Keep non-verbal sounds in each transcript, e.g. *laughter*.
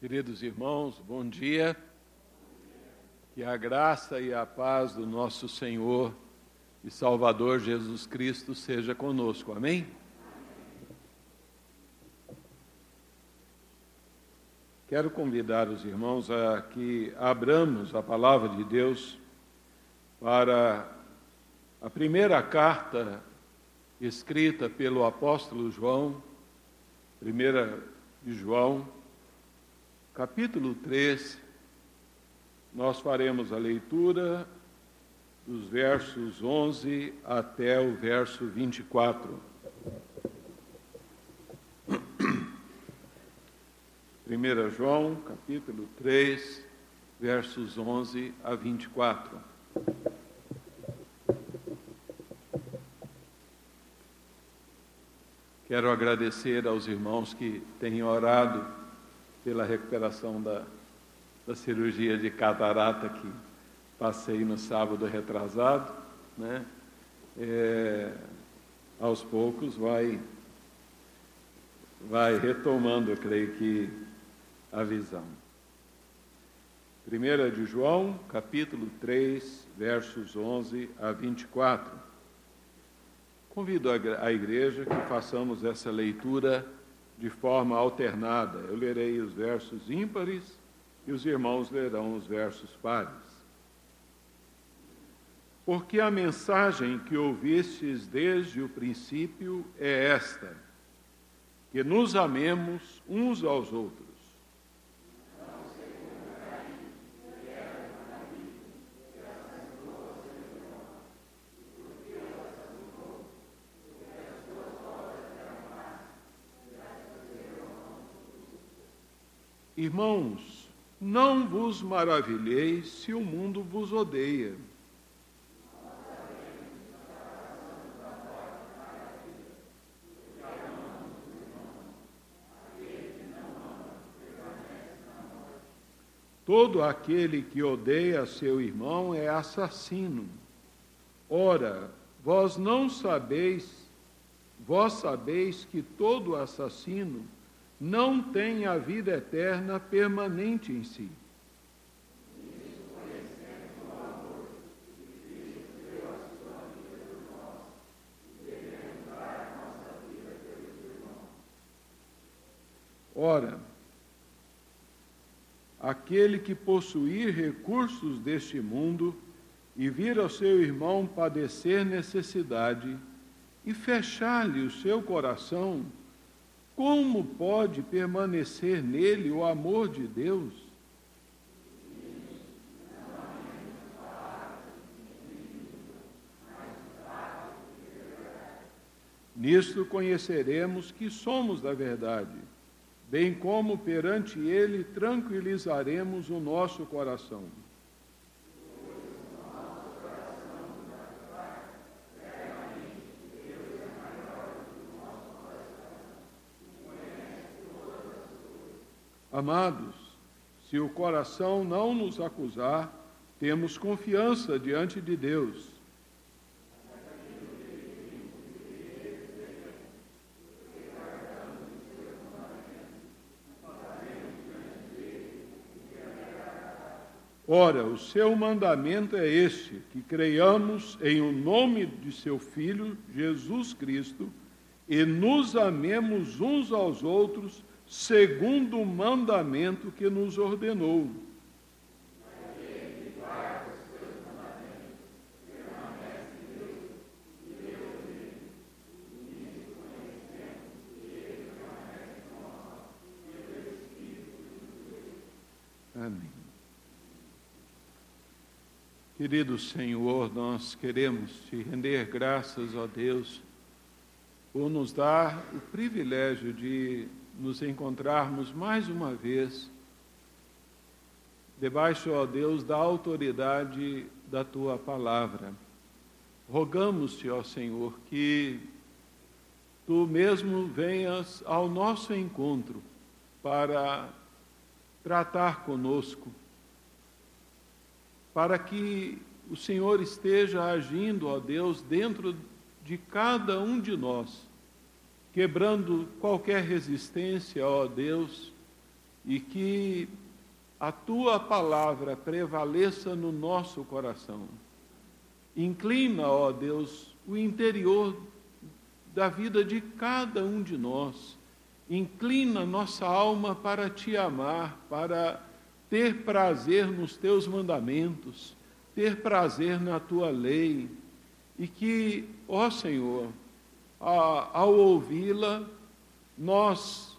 Queridos irmãos, bom dia. Que a graça e a paz do nosso Senhor e Salvador Jesus Cristo seja conosco. Amém? Quero convidar os irmãos a que abramos a palavra de Deus para a primeira carta escrita pelo apóstolo João, primeira de João, capítulo 3, nós faremos a leitura dos versos 11 até o verso 24. 1 *clears throat* João, capítulo 3, versos 11 a 24. Quero agradecer aos irmãos que têm orado pela recuperação da, da cirurgia de catarata que passei no sábado retrasado, né? É, aos poucos vai vai retomando, eu creio que a visão. 1 de João, capítulo 3, versos 11 a 24. Convido a igreja que façamos essa leitura de forma alternada. Eu lerei os versos ímpares e os irmãos lerão os versos pares. Porque a mensagem que ouvistes desde o princípio é esta: que nos amemos uns aos outros. Irmãos, não vos maravilheis se o mundo vos odeia. Todo aquele que odeia seu irmão é assassino. Ora, vós não sabeis, vós sabeis que todo assassino não tem a vida eterna permanente em si. Ora, aquele que possuir recursos deste mundo e vir ao seu irmão padecer necessidade e fechar-lhe o seu coração, como pode permanecer nele o amor de Deus? Nisto conheceremos que somos da verdade, bem como perante Ele tranquilizaremos o nosso coração. Amados, se o coração não nos acusar, temos confiança diante de Deus. Ora, o seu mandamento é este: que creiamos em o nome de seu Filho, Jesus Cristo, e nos amemos uns aos outros segundo o mandamento que nos ordenou. Amém. Querido Senhor, nós queremos te render graças a Deus por nos dar o privilégio de nos encontrarmos mais uma vez debaixo, ó Deus, da autoridade da tua palavra. Rogamos-te, ó Senhor, que tu mesmo venhas ao nosso encontro para tratar conosco, para que o Senhor esteja agindo, ó Deus, dentro de cada um de nós quebrando qualquer resistência, ó Deus, e que a tua palavra prevaleça no nosso coração. Inclina, ó Deus, o interior da vida de cada um de nós. Inclina nossa alma para te amar, para ter prazer nos teus mandamentos, ter prazer na tua lei. E que, ó Senhor, ao ouvi-la, nós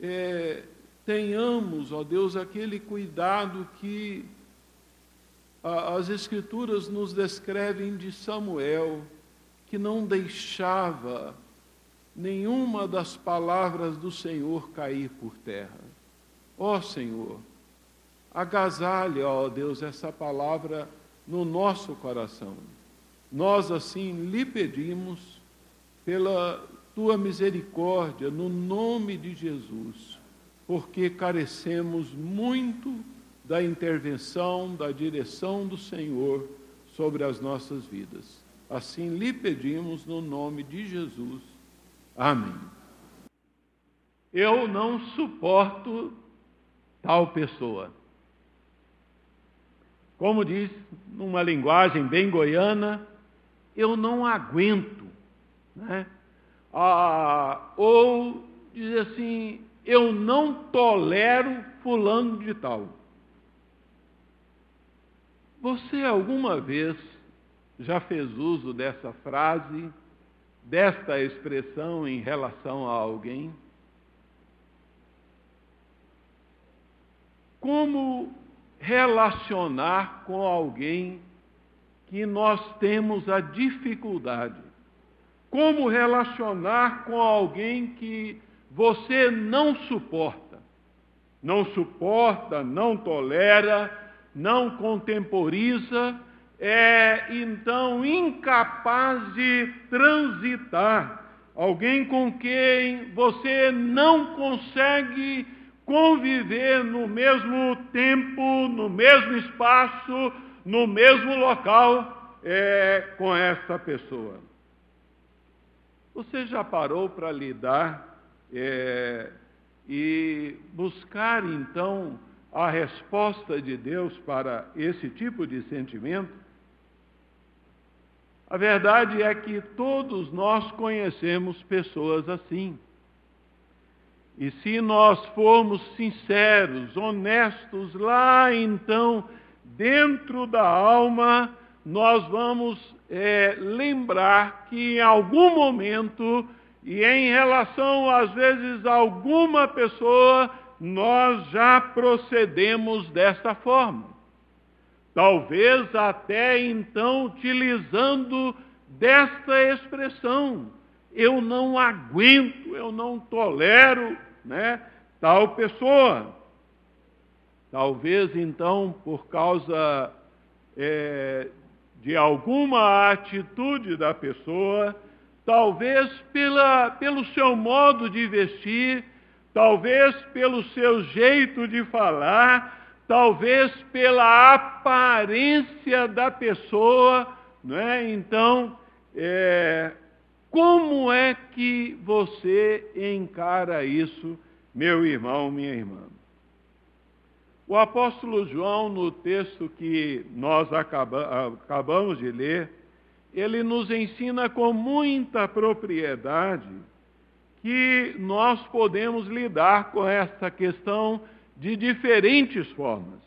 é, tenhamos, ó Deus, aquele cuidado que as Escrituras nos descrevem de Samuel, que não deixava nenhuma das palavras do Senhor cair por terra. Ó Senhor, agasalha, ó Deus, essa palavra no nosso coração. Nós assim lhe pedimos, pela tua misericórdia, no nome de Jesus porque carecemos muito da intervenção, da direção do Senhor sobre as nossas vidas. Assim lhe pedimos no nome de Jesus. Amém. Eu não suporto tal pessoa. Como diz numa linguagem bem goiana, eu não aguento. Né? Ah, ou diz assim, eu não tolero fulano de tal. Você alguma vez já fez uso dessa frase, desta expressão em relação a alguém? Como relacionar com alguém que nós temos a dificuldade? Como relacionar com alguém que você não suporta. Não suporta, não tolera, não contemporiza, é então incapaz de transitar. Alguém com quem você não consegue conviver no mesmo tempo, no mesmo espaço, no mesmo local é, com essa pessoa. Você já parou para lidar é, e buscar então a resposta de Deus para esse tipo de sentimento, a verdade é que todos nós conhecemos pessoas assim. E se nós formos sinceros, honestos, lá então, dentro da alma, nós vamos é, lembrar que em algum momento e em relação, às vezes, a alguma pessoa, nós já procedemos desta forma. Talvez até então utilizando desta expressão: eu não aguento, eu não tolero né, tal pessoa. Talvez então, por causa é, de alguma atitude da pessoa, talvez pela, pelo seu modo de vestir, talvez pelo seu jeito de falar, talvez pela aparência da pessoa, não é? Então, é, como é que você encara isso, meu irmão, minha irmã? O apóstolo João, no texto que nós acaba, acabamos de ler, ele nos ensina com muita propriedade que nós podemos lidar com essa questão de diferentes formas.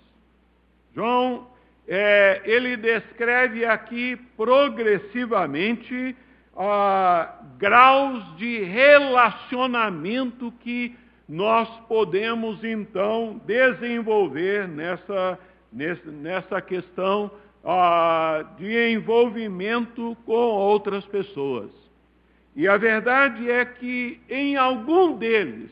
João, é, ele descreve aqui progressivamente ah, graus de relacionamento que nós podemos então desenvolver nessa, nessa questão ah, de envolvimento com outras pessoas. E a verdade é que em algum deles,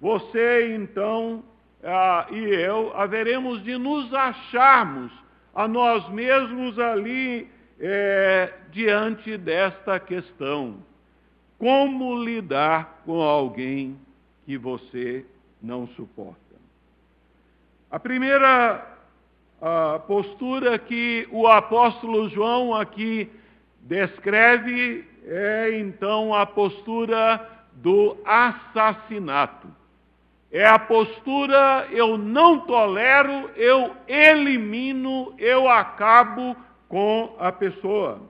você então ah, e eu haveremos de nos acharmos a nós mesmos ali é, diante desta questão. Como lidar com alguém que você não suporta? A primeira a postura que o apóstolo João aqui descreve é então a postura do assassinato. É a postura eu não tolero, eu elimino, eu acabo com a pessoa.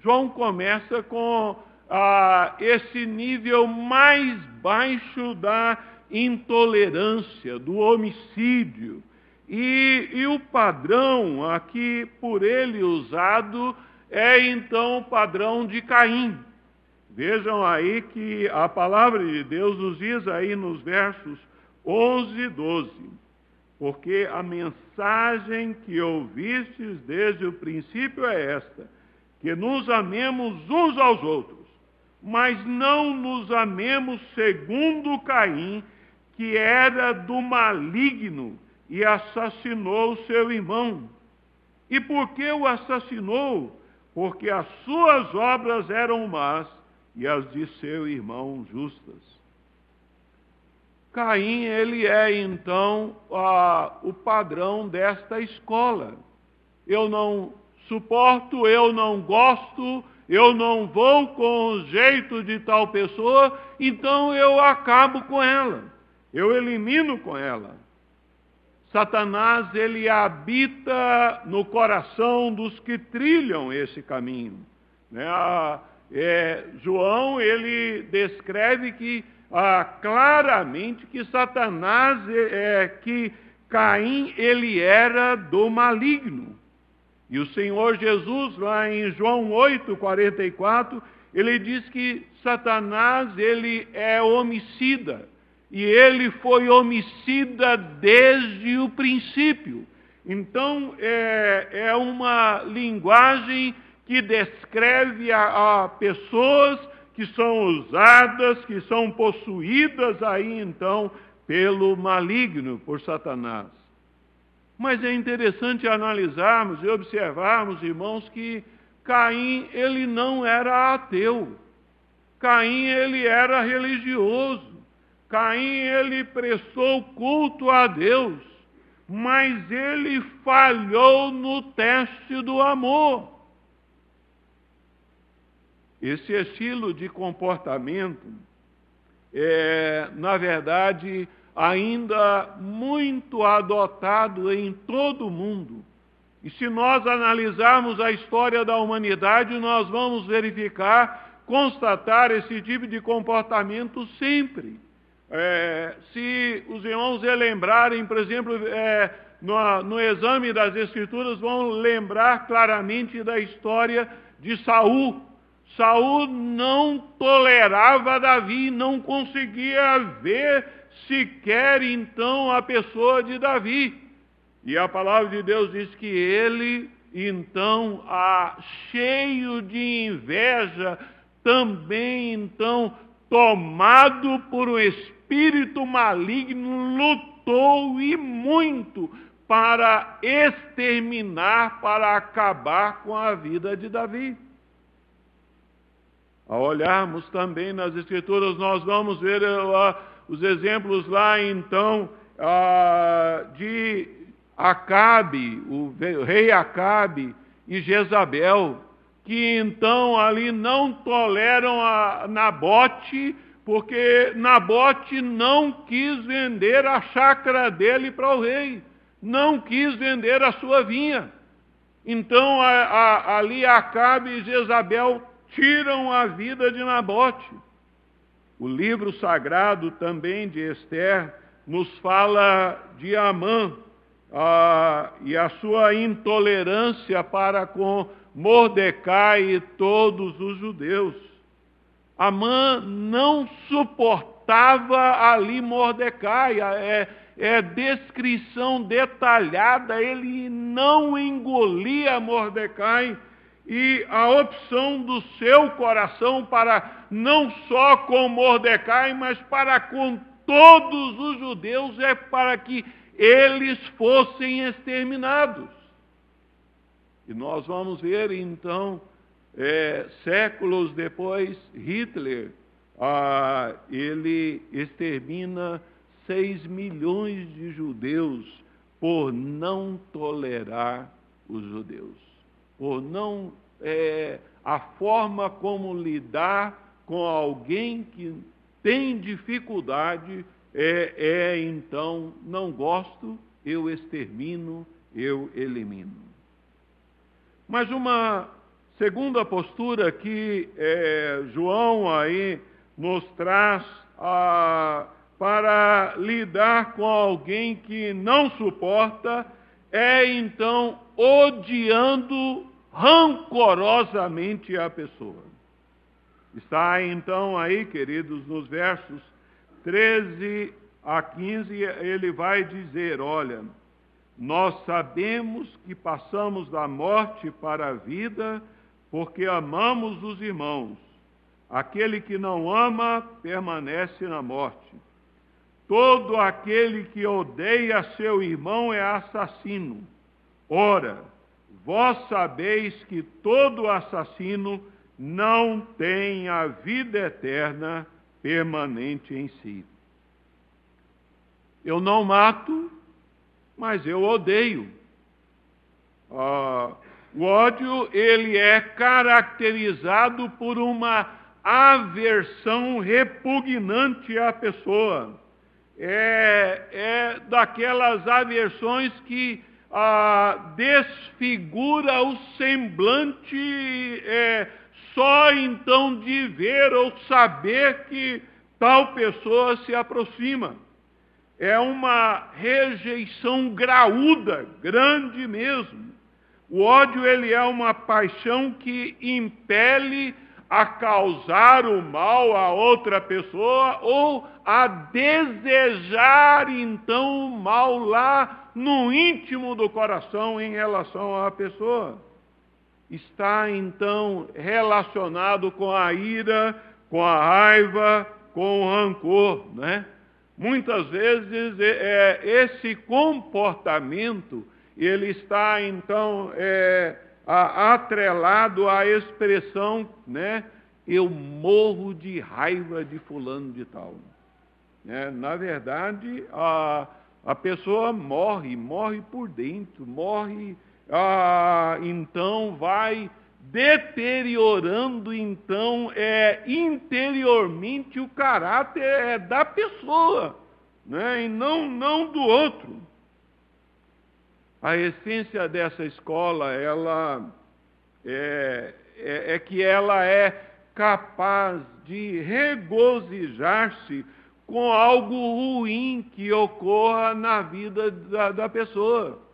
João começa com ah, esse nível mais baixo da intolerância, do homicídio. E, e o padrão aqui por ele usado é então o padrão de Caim. Vejam aí que a palavra de Deus nos diz aí nos versos 11 e 12. Porque a mensagem que ouvistes desde o princípio é esta: que nos amemos uns aos outros, mas não nos amemos segundo Caim, que era do maligno e assassinou seu irmão. E por que o assassinou? Porque as suas obras eram más e as de seu irmão justas. Caim, ele é então a, o padrão desta escola. Eu não suporto, eu não gosto, eu não vou com o jeito de tal pessoa, então eu acabo com ela, eu elimino com ela. Satanás, ele habita no coração dos que trilham esse caminho. Né? A, é, João ele descreve que ah, claramente que Satanás é, é, que Caim ele era do maligno. E o Senhor Jesus lá em João 8:44 ele diz que Satanás ele é homicida e ele foi homicida desde o princípio. Então é, é uma linguagem que descreve a, a pessoas que são usadas, que são possuídas aí então pelo maligno, por Satanás. Mas é interessante analisarmos e observarmos, irmãos, que Caim ele não era ateu. Caim ele era religioso. Caim ele prestou culto a Deus, mas ele falhou no teste do amor. Esse estilo de comportamento é, na verdade, ainda muito adotado em todo o mundo. E se nós analisarmos a história da humanidade, nós vamos verificar, constatar esse tipo de comportamento sempre. É, se os irmãos relembrarem, por exemplo, é, no, no exame das Escrituras, vão lembrar claramente da história de Saul, Saul não tolerava Davi, não conseguia ver sequer então a pessoa de Davi. E a palavra de Deus diz que ele, então, a, cheio de inveja, também então, tomado por um espírito maligno, lutou e muito para exterminar, para acabar com a vida de Davi. Ao olharmos também nas Escrituras, nós vamos ver uh, os exemplos lá, então, uh, de Acabe, o rei Acabe e Jezabel, que então ali não toleram a Nabote, porque Nabote não quis vender a chácara dele para o rei, não quis vender a sua vinha. Então a, a, ali Acabe e Jezabel tiram a vida de Nabote. O livro sagrado também de Esther nos fala de Amã e a sua intolerância para com Mordecai e todos os judeus. Amã não suportava ali Mordecai, é, é descrição detalhada, ele não engolia Mordecai e a opção do seu coração para não só com Mordecai, mas para com todos os judeus é para que eles fossem exterminados. E nós vamos ver então, é, séculos depois, Hitler, ah, ele extermina 6 milhões de judeus por não tolerar os judeus por não é, a forma como lidar com alguém que tem dificuldade é, é então, não gosto, eu extermino, eu elimino. Mas uma segunda postura que é, João aí nos traz ah, para lidar com alguém que não suporta é então odiando rancorosamente a pessoa. Está então aí, queridos, nos versos 13 a 15, ele vai dizer: Olha, nós sabemos que passamos da morte para a vida porque amamos os irmãos. Aquele que não ama permanece na morte. Todo aquele que odeia seu irmão é assassino. Ora, vós sabeis que todo assassino não tem a vida eterna permanente em si. Eu não mato, mas eu odeio. Ah, o ódio ele é caracterizado por uma aversão repugnante à pessoa. É, é daquelas aversões que ah, desfigura o semblante é, só então de ver ou saber que tal pessoa se aproxima. É uma rejeição graúda, grande mesmo. O ódio ele é uma paixão que impele a causar o mal a outra pessoa ou a desejar então o mal lá no íntimo do coração em relação à pessoa está então relacionado com a ira, com a raiva, com o rancor, né? Muitas vezes é, é, esse comportamento ele está então é, atrelado à expressão, né? Eu morro de raiva de fulano de tal. É, na verdade, a, a pessoa morre, morre por dentro, morre ah, então vai deteriorando então é interiormente o caráter é, da pessoa, né? E não não do outro. A essência dessa escola ela é, é, é que ela é capaz de regozijar-se com algo ruim que ocorra na vida da, da pessoa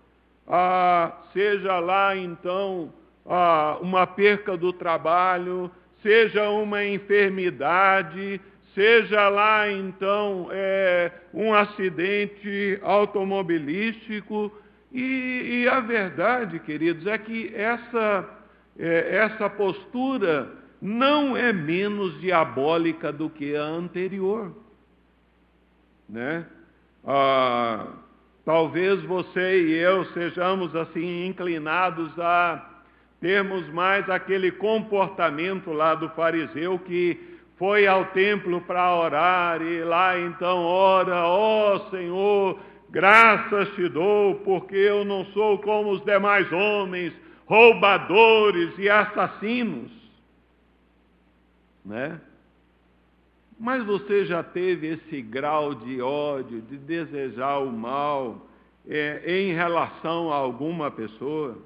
ah, seja lá então ah, uma perca do trabalho, seja uma enfermidade, seja lá então é, um acidente automobilístico. E, e, a verdade, queridos, é que essa, é, essa postura não é menos diabólica do que a anterior. Né? Ah, Talvez você e eu sejamos assim inclinados a termos mais aquele comportamento lá do fariseu que foi ao templo para orar e lá então ora, ó oh, Senhor, graças te dou, porque eu não sou como os demais homens, roubadores e assassinos. Né? Mas você já teve esse grau de ódio, de desejar o mal é, em relação a alguma pessoa?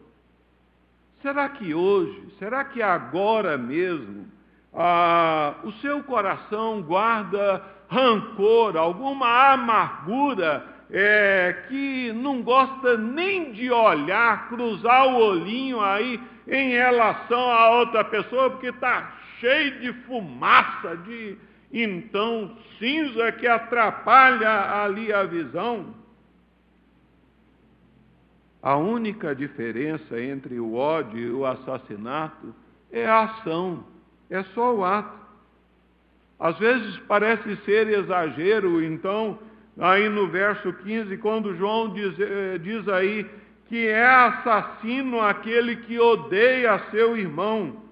Será que hoje, será que agora mesmo, ah, o seu coração guarda rancor, alguma amargura é, que não gosta nem de olhar, cruzar o olhinho aí em relação a outra pessoa, porque está cheio de fumaça, de, então cinza que atrapalha ali a visão. A única diferença entre o ódio e o assassinato é a ação, é só o ato. Às vezes parece ser exagero, então, aí no verso 15, quando João diz, eh, diz aí que é assassino aquele que odeia seu irmão.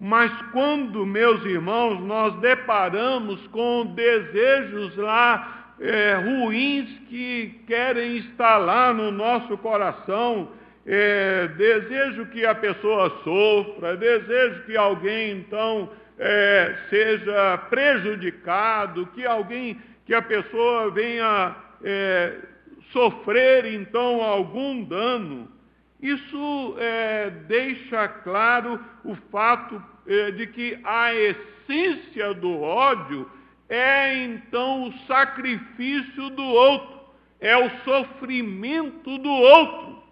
Mas quando, meus irmãos, nós deparamos com desejos lá é, ruins que querem instalar no nosso coração, é, desejo que a pessoa sofra, desejo que alguém então é, seja prejudicado, que alguém que a pessoa venha é, sofrer então algum dano. Isso é, deixa claro o fato é, de que a essência do ódio é então o sacrifício do outro, é o sofrimento do outro.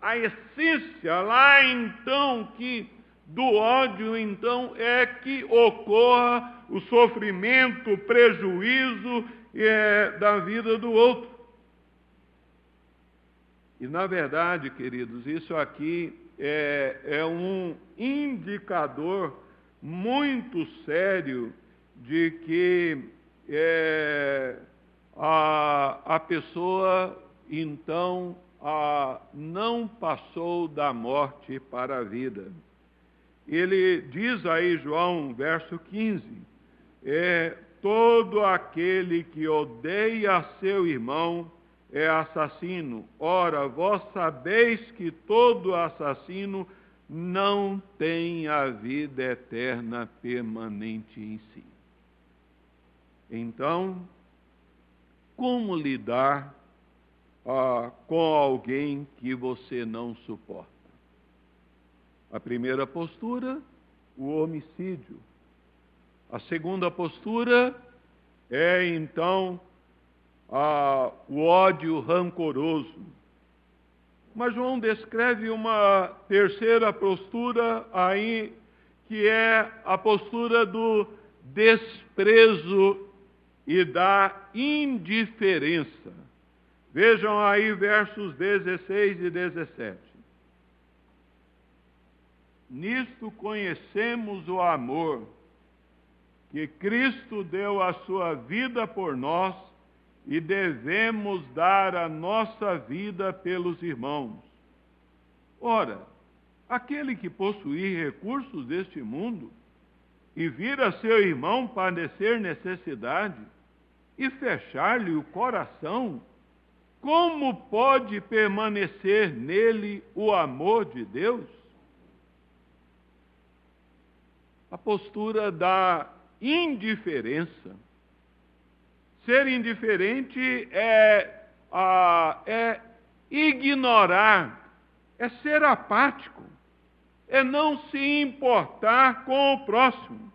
A essência lá então que do ódio então é que ocorra o sofrimento, o prejuízo é, da vida do outro. E na verdade, queridos, isso aqui é, é um indicador muito sério de que é, a, a pessoa então a, não passou da morte para a vida. Ele diz aí, João, verso 15, é, todo aquele que odeia seu irmão é assassino. Ora, vós sabeis que todo assassino não tem a vida eterna permanente em si. Então, como lidar ah, com alguém que você não suporta? A primeira postura, o homicídio. A segunda postura é então ah, o ódio rancoroso. Mas João descreve uma terceira postura aí, que é a postura do desprezo e da indiferença. Vejam aí versos 16 e 17. Nisto conhecemos o amor que Cristo deu a sua vida por nós e devemos dar a nossa vida pelos irmãos. Ora, aquele que possuir recursos deste mundo e vir a seu irmão padecer necessidade, e fechar-lhe o coração, como pode permanecer nele o amor de Deus? A postura da indiferença. Ser indiferente é, é ignorar, é ser apático, é não se importar com o próximo.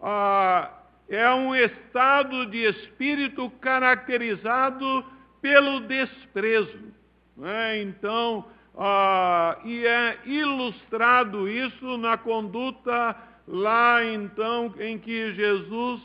Ah, é um estado de espírito caracterizado pelo desprezo. Né? Então, ah, e é ilustrado isso na conduta lá então em que Jesus,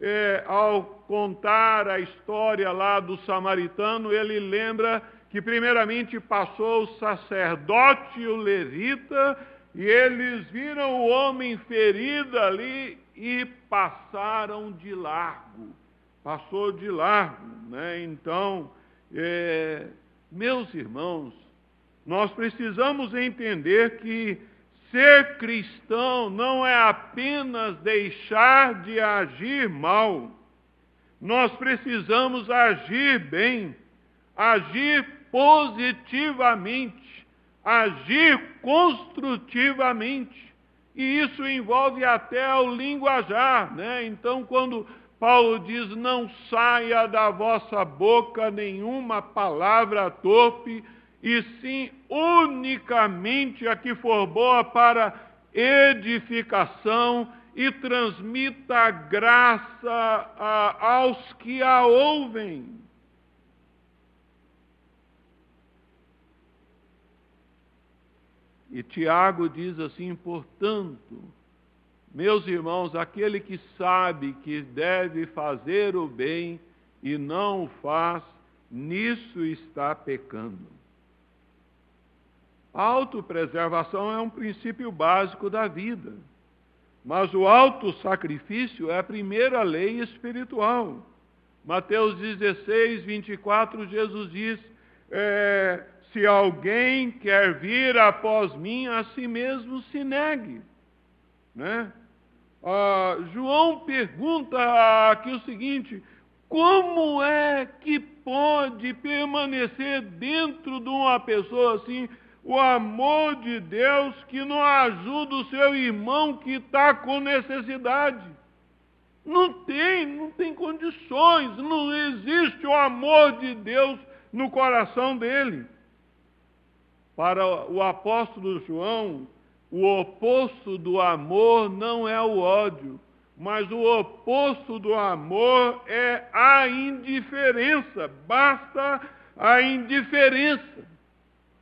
é, ao contar a história lá do samaritano, ele lembra que primeiramente passou o sacerdote e o levita, e eles viram o homem ferido ali e passaram de largo. Passou de largo, né? Então, é, meus irmãos, nós precisamos entender que ser cristão não é apenas deixar de agir mal. Nós precisamos agir bem, agir positivamente, agir construtivamente. E isso envolve até o linguajar, né? Então, quando Paulo diz: Não saia da vossa boca nenhuma palavra torpe, e sim unicamente a que for boa para edificação e transmita graça a, aos que a ouvem. E Tiago diz assim: portanto, meus irmãos, aquele que sabe que deve fazer o bem e não o faz, nisso está pecando. A autopreservação é um princípio básico da vida, mas o autossacrifício é a primeira lei espiritual. Mateus 16, 24, Jesus diz: é, se alguém quer vir após mim, a si mesmo se negue. Né? Ah, João pergunta aqui o seguinte: como é que pode permanecer dentro de uma pessoa assim o amor de Deus que não ajuda o seu irmão que está com necessidade? Não tem, não tem condições, não existe o amor de Deus no coração dele. Para o apóstolo João, o oposto do amor não é o ódio, mas o oposto do amor é a indiferença. Basta a indiferença.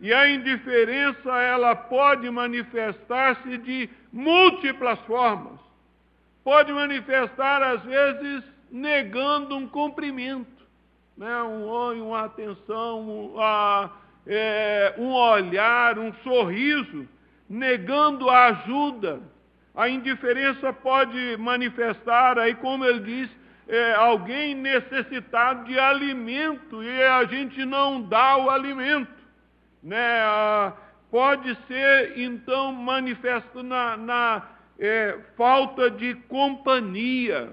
E a indiferença ela pode manifestar-se de múltiplas formas. Pode manifestar às vezes negando um cumprimento, né? um olho, uma atenção, um, é, um olhar, um sorriso, negando a ajuda. A indiferença pode manifestar, aí como ele diz, é, alguém necessitado de alimento e a gente não dá o alimento né, pode ser então manifesto na, na é, falta de companhia,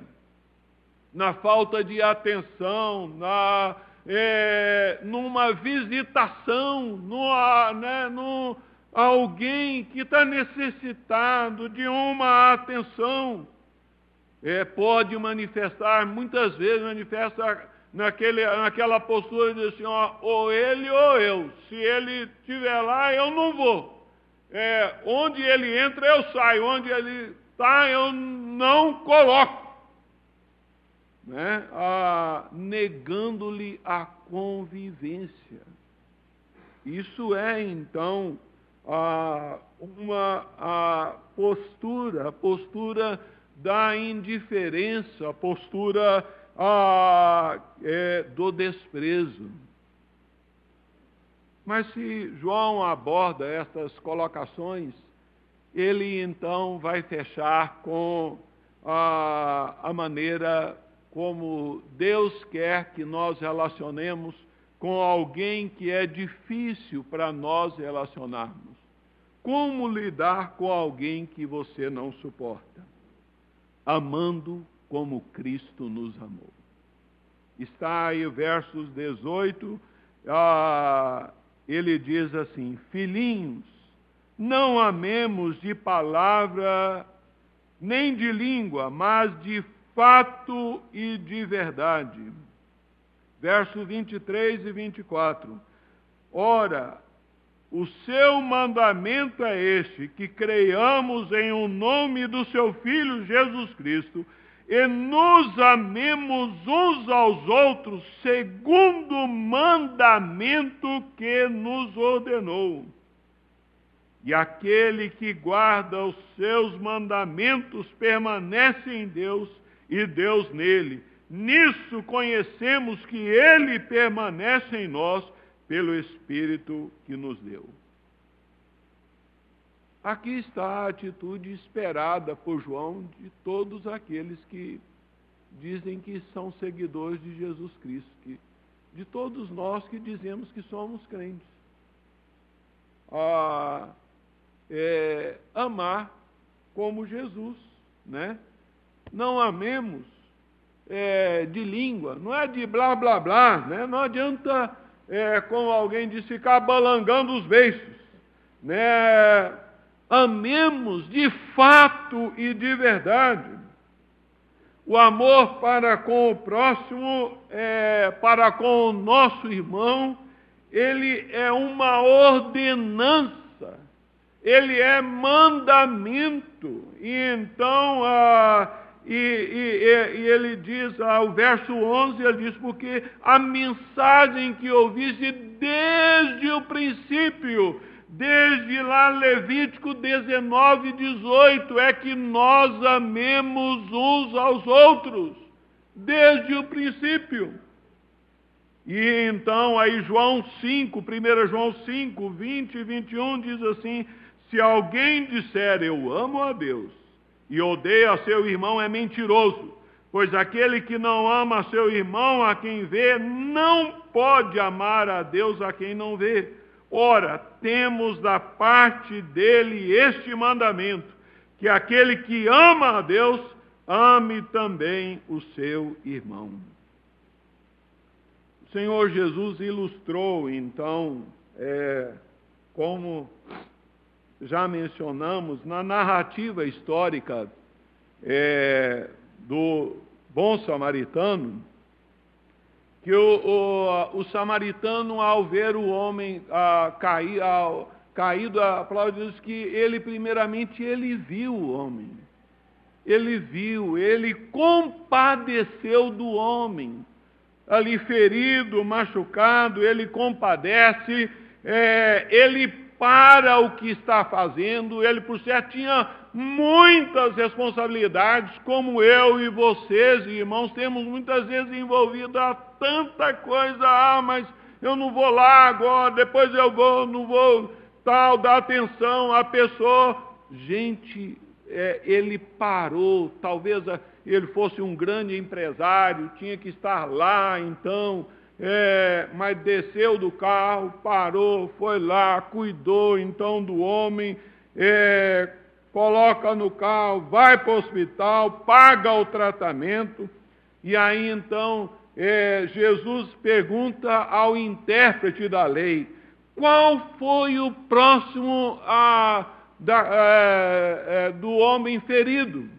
na falta de atenção, na, é, numa visitação, numa, né, alguém que está necessitado de uma atenção. É, pode manifestar, muitas vezes manifesta naquele, naquela postura de assim, ó, ou ele ou eu. Se ele estiver lá, eu não vou. É, onde ele entra, eu saio. Onde ele está, eu não coloco. Né? Ah, Negando-lhe a convivência. Isso é, então, uma postura, a postura da indiferença, a postura ah, é, do desprezo. Mas se João aborda estas colocações, ele então vai fechar com a, a maneira como Deus quer que nós relacionemos com alguém que é difícil para nós relacionarmos. Como lidar com alguém que você não suporta? Amando como Cristo nos amou. Está aí versos 18, ah, ele diz assim: Filhinhos, não amemos de palavra nem de língua, mas de fato e de verdade. Versos 23 e 24. Ora, o seu mandamento é este: que creiamos em o nome do seu Filho Jesus Cristo e nos amemos uns aos outros segundo o mandamento que nos ordenou. E aquele que guarda os seus mandamentos permanece em Deus e Deus nele. Nisso conhecemos que ele permanece em nós pelo Espírito que nos deu. Aqui está a atitude esperada por João de todos aqueles que dizem que são seguidores de Jesus Cristo, que, de todos nós que dizemos que somos crentes. Ah, é, amar como Jesus, né? Não amemos é, de língua, não é de blá blá blá, né? Não adianta, é, como alguém disse, ficar balangando os beiços, né? Amemos de fato e de verdade. O amor para com o próximo, é, para com o nosso irmão, ele é uma ordenança, ele é mandamento. E então, ah, e, e, e, ele diz, ah, o verso 11, ele diz, porque a mensagem que ouviste desde o princípio, Desde lá, Levítico 19, 18, é que nós amemos uns aos outros, desde o princípio. E então, aí João 5, 1 João 5, 20 e 21 diz assim: Se alguém disser eu amo a Deus e odeia seu irmão, é mentiroso, pois aquele que não ama seu irmão, a quem vê, não pode amar a Deus a quem não vê. Ora, temos da parte dele este mandamento: que aquele que ama a Deus, ame também o seu irmão. O Senhor Jesus ilustrou, então, é, como já mencionamos, na narrativa histórica é, do bom samaritano, que o, o, o samaritano, ao ver o homem ah, cair, ah, caído, a diz que ele, primeiramente, ele viu o homem. Ele viu, ele compadeceu do homem. Ali ferido, machucado, ele compadece, é, ele para o que está fazendo, ele por certo tinha muitas responsabilidades, como eu e vocês, irmãos, temos muitas vezes envolvido a tanta coisa, ah, mas eu não vou lá agora, depois eu vou, não vou tal, dar atenção à pessoa. Gente, é, ele parou, talvez ele fosse um grande empresário, tinha que estar lá, então, é, mas desceu do carro, parou, foi lá, cuidou então do homem, é, coloca no carro, vai para o hospital, paga o tratamento, e aí então é, Jesus pergunta ao intérprete da lei: qual foi o próximo a, da, é, é, do homem ferido?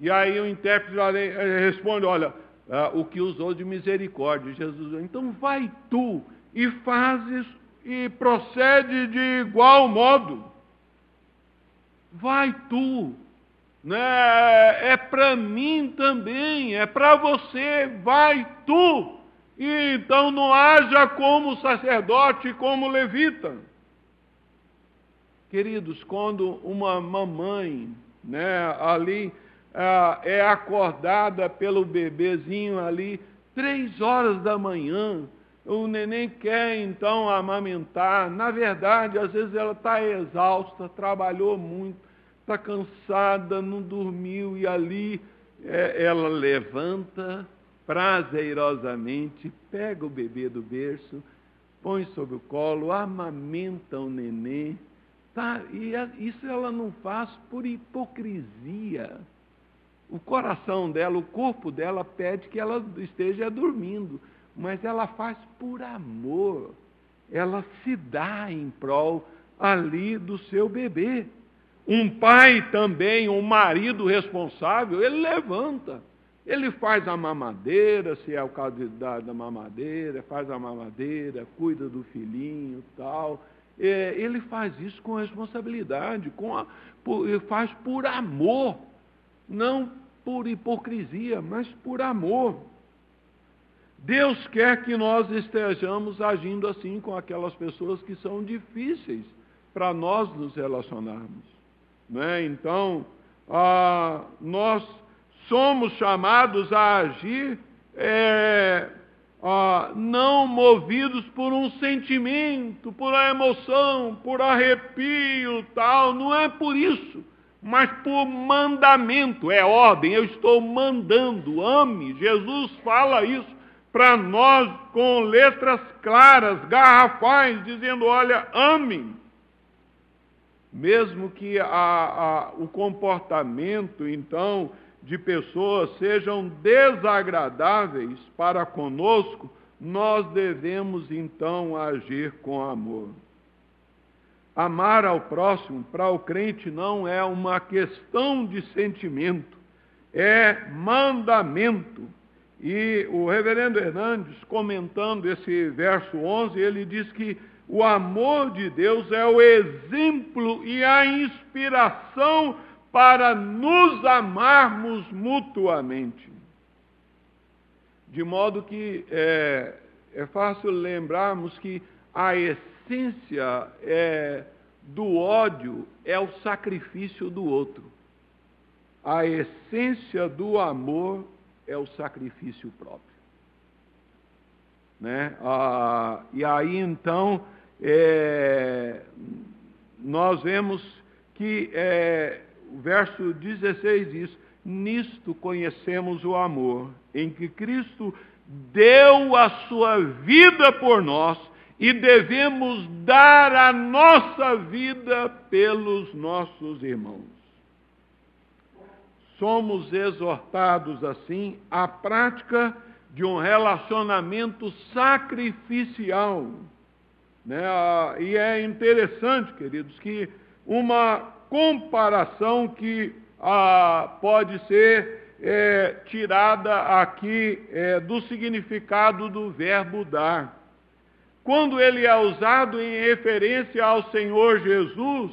E aí o intérprete da lei é, responde: olha, é, o que usou de misericórdia. Jesus, então vai tu e fazes e procede de igual modo. Vai tu né? é para mim também, é para você, vai tu. E então não haja como sacerdote, como levita. Queridos, quando uma mamãe né, ali é, é acordada pelo bebezinho ali, três horas da manhã, o neném quer então amamentar. Na verdade, às vezes ela está exausta, trabalhou muito, está cansada, não dormiu, e ali é, ela levanta prazerosamente, pega o bebê do berço, põe sobre o colo, amamenta o neném. Tá? E isso ela não faz por hipocrisia. O coração dela, o corpo dela pede que ela esteja dormindo, mas ela faz por amor. Ela se dá em prol ali do seu bebê. Um pai também, um marido responsável, ele levanta. Ele faz a mamadeira, se é o caso de, da, da mamadeira, faz a mamadeira, cuida do filhinho tal. É, ele faz isso com responsabilidade, com a, por, faz por amor, não por hipocrisia, mas por amor. Deus quer que nós estejamos agindo assim com aquelas pessoas que são difíceis para nós nos relacionarmos. Né? Então, ah, nós somos chamados a agir é, ah, não movidos por um sentimento, por uma emoção, por arrepio, tal. Não é por isso, mas por mandamento, é ordem. Eu estou mandando, ame. Jesus fala isso para nós com letras claras, garrafais, dizendo: olha, ame mesmo que a, a, o comportamento, então, de pessoas sejam desagradáveis para conosco, nós devemos então agir com amor. Amar ao próximo, para o crente, não é uma questão de sentimento, é mandamento. E o reverendo Hernandes, comentando esse verso 11, ele diz que o amor de Deus é o exemplo e a inspiração para nos amarmos mutuamente. De modo que é, é fácil lembrarmos que a essência é, do ódio é o sacrifício do outro. A essência do amor é o sacrifício próprio. Né? Ah, e aí então é, nós vemos que é, o verso 16 diz: Nisto conhecemos o amor, em que Cristo deu a sua vida por nós e devemos dar a nossa vida pelos nossos irmãos. Somos exortados assim à prática de um relacionamento sacrificial né? E é interessante, queridos, que uma comparação que ah, pode ser é, tirada aqui é, do significado do verbo dar. Quando ele é usado em referência ao Senhor Jesus,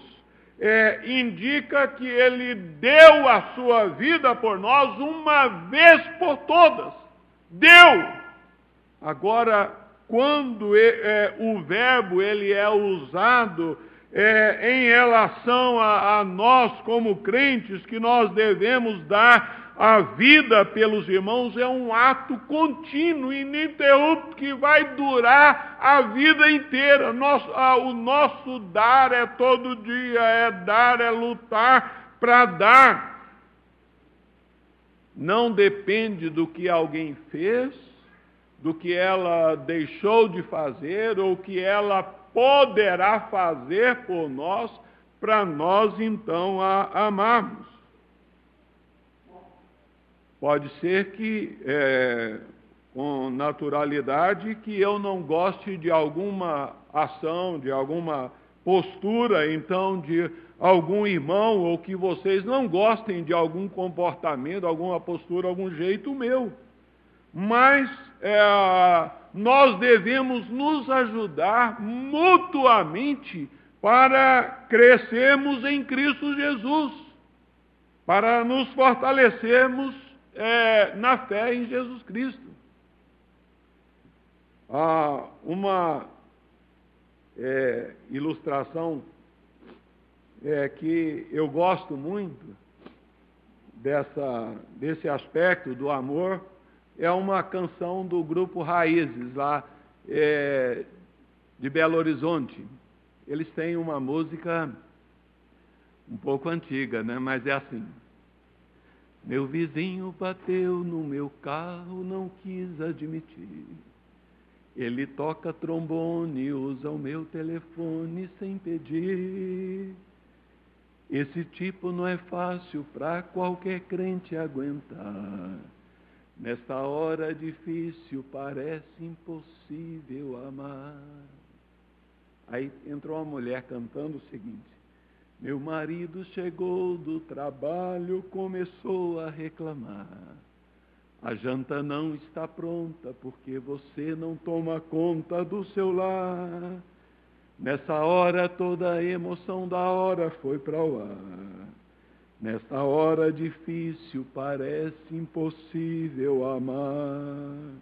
é, indica que ele deu a sua vida por nós uma vez por todas. Deu! Agora, quando é, o verbo ele é usado é, em relação a, a nós como crentes, que nós devemos dar a vida pelos irmãos é um ato contínuo, ininterrupto, que vai durar a vida inteira. Nosso, a, o nosso dar é todo dia, é dar, é lutar para dar. Não depende do que alguém fez, do que ela deixou de fazer ou que ela poderá fazer por nós, para nós então a amarmos. Pode ser que, é, com naturalidade, que eu não goste de alguma ação, de alguma postura, então, de algum irmão, ou que vocês não gostem de algum comportamento, alguma postura, algum jeito meu. Mas é, nós devemos nos ajudar mutuamente para crescermos em Cristo Jesus, para nos fortalecermos é, na fé em Jesus Cristo. Há uma é, ilustração é, que eu gosto muito dessa, desse aspecto do amor é uma canção do grupo Raízes, lá é, de Belo Horizonte. Eles têm uma música um pouco antiga, né? mas é assim. Meu vizinho bateu no meu carro, não quis admitir. Ele toca trombone, usa o meu telefone sem pedir. Esse tipo não é fácil para qualquer crente aguentar. Nesta hora difícil parece impossível amar. Aí entrou uma mulher cantando o seguinte: meu marido chegou do trabalho, começou a reclamar. A janta não está pronta porque você não toma conta do seu lar. Nessa hora toda a emoção da hora foi para o ar. Nesta hora difícil parece impossível amar.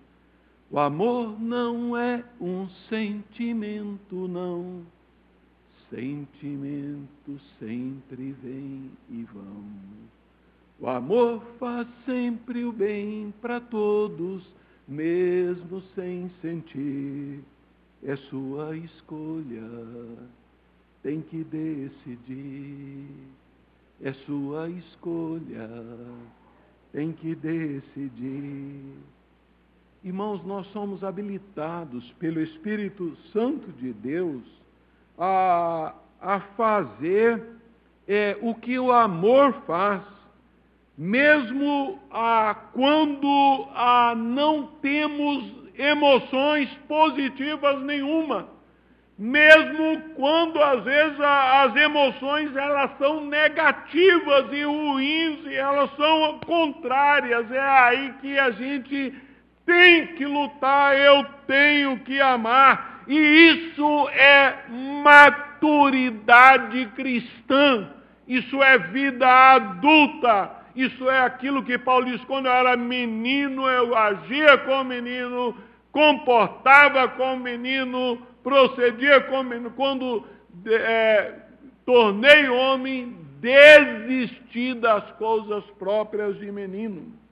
O amor não é um sentimento, não Sentimentos sempre vêm e vão. O amor faz sempre o bem para todos, mesmo sem sentir. É sua escolha, tem que decidir. É sua escolha, tem que decidir. Irmãos, nós somos habilitados pelo Espírito Santo de Deus a, a fazer é, o que o amor faz, mesmo a, quando a, não temos emoções positivas nenhuma, mesmo quando às vezes a, as emoções elas são negativas e ruins e elas são contrárias, é aí que a gente tem que lutar, eu tenho que amar e isso é maturidade cristã, isso é vida adulta, isso é aquilo que Paulo diz: quando eu era menino, eu agia como menino, comportava como menino, procedia como menino. Quando é, tornei homem, desisti das coisas próprias de menino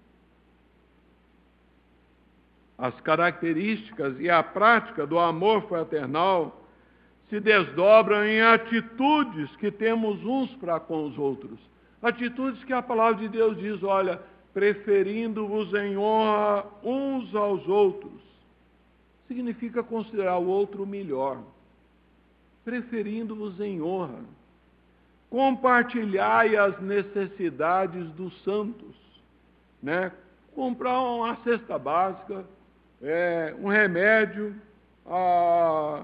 as características e a prática do amor fraternal se desdobram em atitudes que temos uns para com os outros. Atitudes que a palavra de Deus diz, olha, preferindo-vos em honra uns aos outros. Significa considerar o outro melhor. Preferindo-vos em honra. Compartilhai as necessidades dos santos. Né? Comprar uma cesta básica, é, um remédio, a,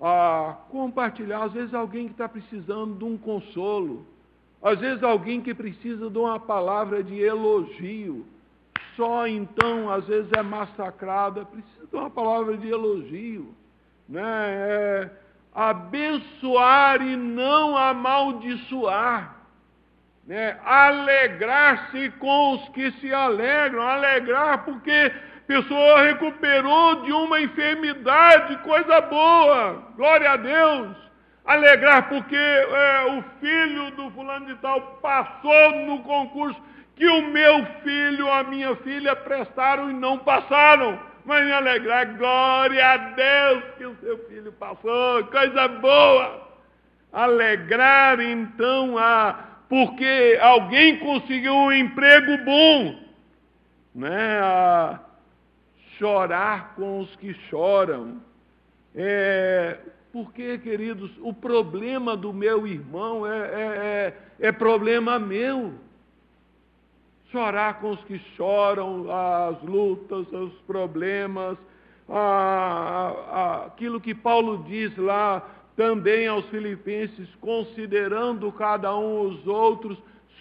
a compartilhar. Às vezes alguém que está precisando de um consolo, Às vezes alguém que precisa de uma palavra de elogio, só então às vezes é massacrada, precisa de uma palavra de elogio, né? É abençoar e não amaldiçoar, né? Alegrar-se com os que se alegram, alegrar porque pessoa recuperou de uma enfermidade, coisa boa, glória a Deus alegrar porque é, o filho do fulano de tal passou no concurso que o meu filho, a minha filha prestaram e não passaram. Mas me alegrar, glória a Deus que o seu filho passou, coisa boa. Alegrar então a porque alguém conseguiu um emprego bom, né? A chorar com os que choram. É, porque, queridos, o problema do meu irmão é, é, é, é problema meu. Chorar com os que choram, as lutas, os problemas, a, a, aquilo que Paulo diz lá também aos Filipenses, considerando cada um os outros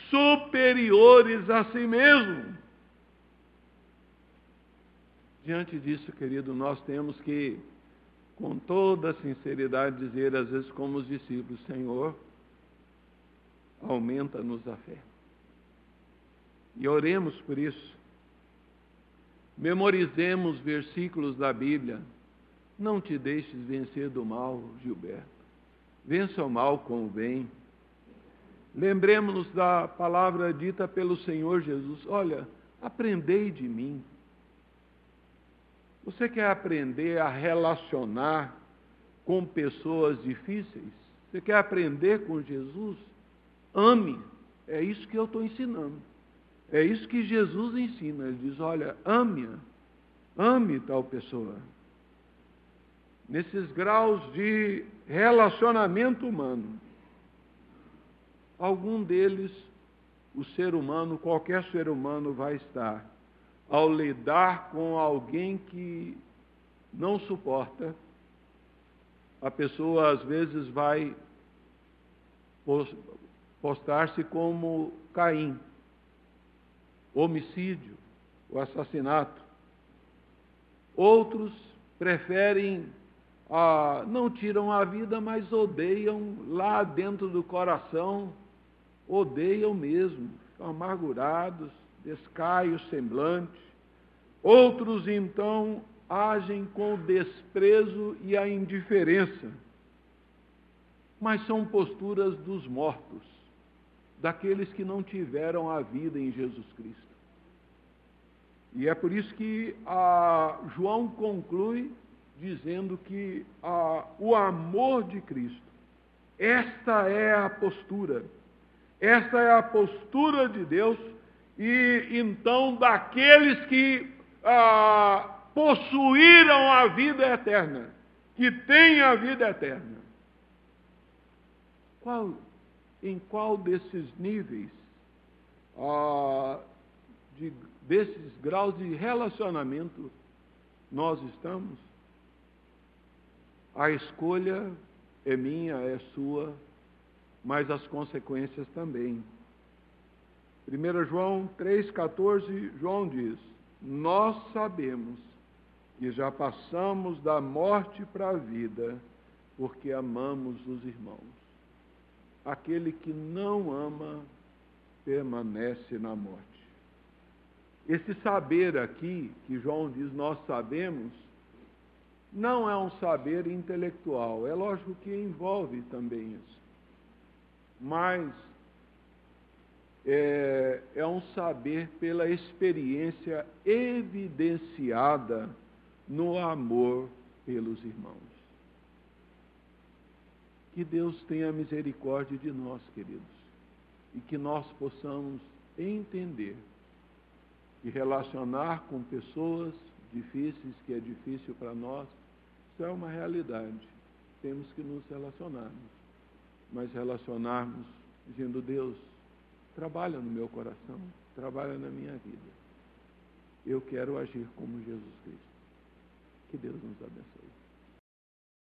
superiores a si mesmo. Diante disso, querido, nós temos que com toda sinceridade, dizer, às vezes, como os discípulos: Senhor, aumenta-nos a fé. E oremos por isso. Memorizemos versículos da Bíblia. Não te deixes vencer do mal, Gilberto. Vença o mal com o bem. Lembremos-nos da palavra dita pelo Senhor Jesus: Olha, aprendei de mim você quer aprender a relacionar com pessoas difíceis? Você quer aprender com Jesus? Ame. É isso que eu estou ensinando. É isso que Jesus ensina. Ele diz: olha, ame, ame tal pessoa. Nesses graus de relacionamento humano, algum deles, o ser humano, qualquer ser humano, vai estar ao lidar com alguém que não suporta, a pessoa às vezes vai postar-se como Caim, homicídio, o assassinato. Outros preferem, ah, não tiram a vida, mas odeiam lá dentro do coração, odeiam mesmo, amargurados, descai o semblante. Outros, então, agem com o desprezo e a indiferença. Mas são posturas dos mortos, daqueles que não tiveram a vida em Jesus Cristo. E é por isso que João conclui dizendo que a, o amor de Cristo, esta é a postura, esta é a postura de Deus e então daqueles que ah, possuíram a vida eterna, que têm a vida eterna. Qual, em qual desses níveis, ah, de, desses graus de relacionamento nós estamos? A escolha é minha, é sua, mas as consequências também. 1 João 3,14, João diz: Nós sabemos que já passamos da morte para a vida, porque amamos os irmãos. Aquele que não ama permanece na morte. Esse saber aqui, que João diz nós sabemos, não é um saber intelectual. É lógico que envolve também isso. Mas é, é um saber pela experiência evidenciada no amor pelos irmãos. Que Deus tenha misericórdia de nós, queridos, e que nós possamos entender e relacionar com pessoas difíceis, que é difícil para nós, isso é uma realidade. Temos que nos relacionarmos, mas relacionarmos dizendo, Deus, trabalha no meu coração, trabalha na minha vida. Eu quero agir como Jesus Cristo. Que Deus nos abençoe.